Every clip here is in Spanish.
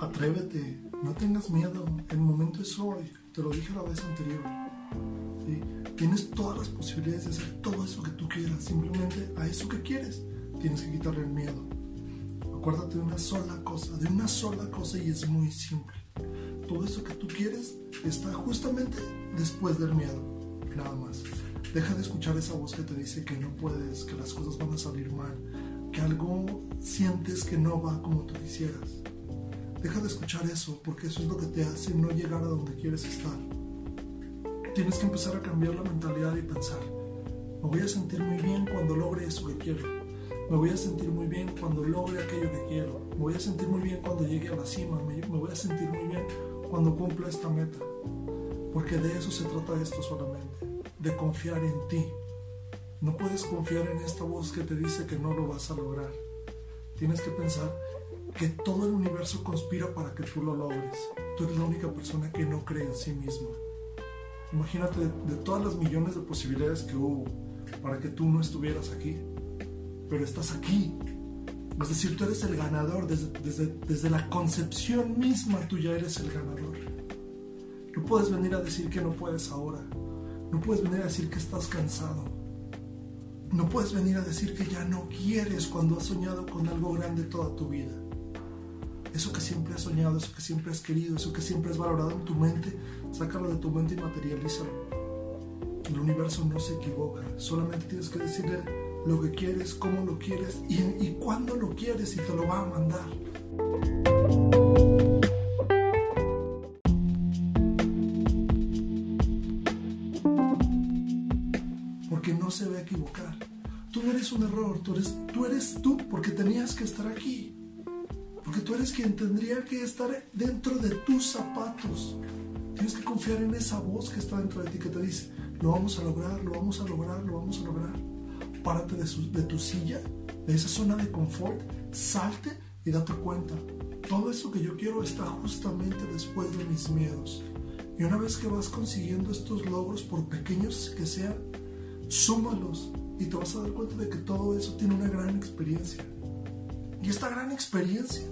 Atrévete, no tengas miedo, el momento es hoy, te lo dije la vez anterior. Tienes todas las posibilidades de hacer todo eso que tú quieras, simplemente a eso que quieres tienes que quitarle el miedo. Acuérdate de una sola cosa, de una sola cosa y es muy simple. Todo eso que tú quieres está justamente después del miedo, nada más. Deja de escuchar esa voz que te dice que no puedes, que las cosas van a salir mal, que algo sientes que no va como tú quisieras. Deja de escuchar eso, porque eso es lo que te hace no llegar a donde quieres estar. Tienes que empezar a cambiar la mentalidad y pensar, me voy a sentir muy bien cuando logre eso que quiero. Me voy a sentir muy bien cuando logre aquello que quiero. Me voy a sentir muy bien cuando llegue a la cima. Me, voy a sentir muy bien cuando cumpla esta meta. Porque de eso se trata esto solamente. De confiar en ti. No puedes confiar en esta voz que te dice que no lo vas a lograr. Tienes que pensar que todo el universo conspira para que tú lo logres. Tú eres la única persona que no cree en sí misma. Imagínate de, todas las millones de posibilidades que hubo para que tú no estuvieras aquí, pero estás aquí. Es decir, tú eres el ganador, desde, desde, desde la concepción misma tú ya eres el ganador. No puedes venir a decir que no puedes ahora. No puedes venir a decir que estás cansado. No puedes venir a decir que ya no quieres cuando has soñado con algo grande toda tu vida. Eso que siempre has soñado, eso que siempre has querido, eso que siempre has valorado en tu mente, sácalo de tu mente y materialízalo. El universo no se equivoca, solamente tienes que decirle lo que quieres, cómo lo quieres y, y cuándo lo quieres y te lo va a mandar. Porque no se va a equivocar. Tú no eres un error, tú eres, tú eres tú porque tenías que estar aquí. Porque tú eres quien tendría que estar dentro de tus zapatos. Tienes que confiar en esa voz que está dentro de ti que te dice, lo vamos a lograr, lo vamos a lograr, lo vamos a lograr. Párate de, de tu silla, de esa zona de confort, salte y date cuenta. Todo eso que yo quiero está justamente después de mis miedos. Y una vez que vas consiguiendo estos logros, por pequeños que sean, súmalos y te vas a dar cuenta de que todo eso tiene una gran experiencia. Y esta gran experiencia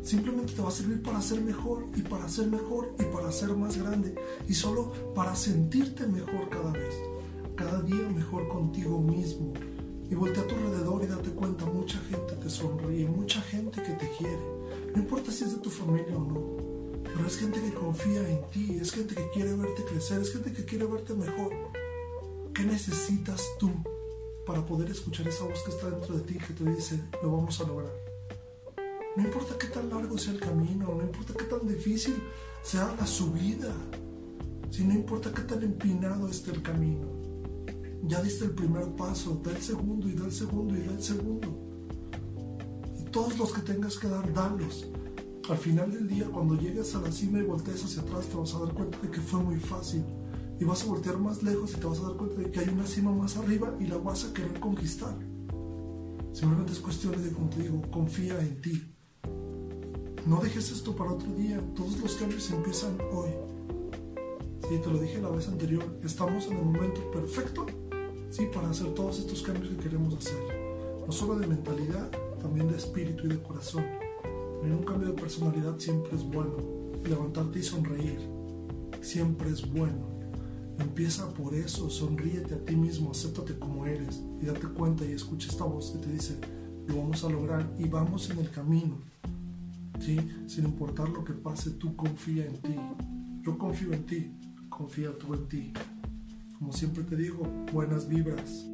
simplemente te va a servir para ser mejor y para ser mejor y para ser más grande y solo para sentirte mejor cada vez, cada día mejor contigo mismo. Y voltea a tu alrededor y date cuenta, mucha gente te sonríe, mucha gente que te quiere. No importa si es de tu familia o no, pero es gente que confía en ti, es gente que quiere verte crecer, es gente que quiere verte mejor. ¿Qué necesitas tú para poder escuchar esa voz que está dentro de ti que te dice, lo vamos a lograr? No importa qué tan largo sea el camino, no importa qué tan difícil sea la subida, si no importa qué tan empinado esté el camino. Ya diste el primer paso, da el segundo y da el segundo y da el segundo. Y todos los que tengas que dar, dalos. Al final del día, cuando llegues a la cima y voltees hacia atrás, te vas a dar cuenta de que fue muy fácil. Y vas a voltear más lejos y te vas a dar cuenta de que hay una cima más arriba y la vas a querer conquistar. Simplemente es cuestión de, como te digo, confía en ti. No dejes esto para otro día. Todos los cambios empiezan hoy. Sí, te lo dije la vez anterior. Estamos en el momento perfecto, sí, para hacer todos estos cambios que queremos hacer. No solo de mentalidad, también de espíritu y de corazón. Tener un cambio de personalidad siempre es bueno. Levantarte y sonreír siempre es bueno. Empieza por eso, sonríete a ti mismo, acéptate como eres y date cuenta y escucha esta voz que te dice, lo vamos a lograr y vamos en el camino. Sin importar lo que pase, tú confía en ti. Yo confío en ti, confía tú en ti. Como siempre te digo, buenas vibras.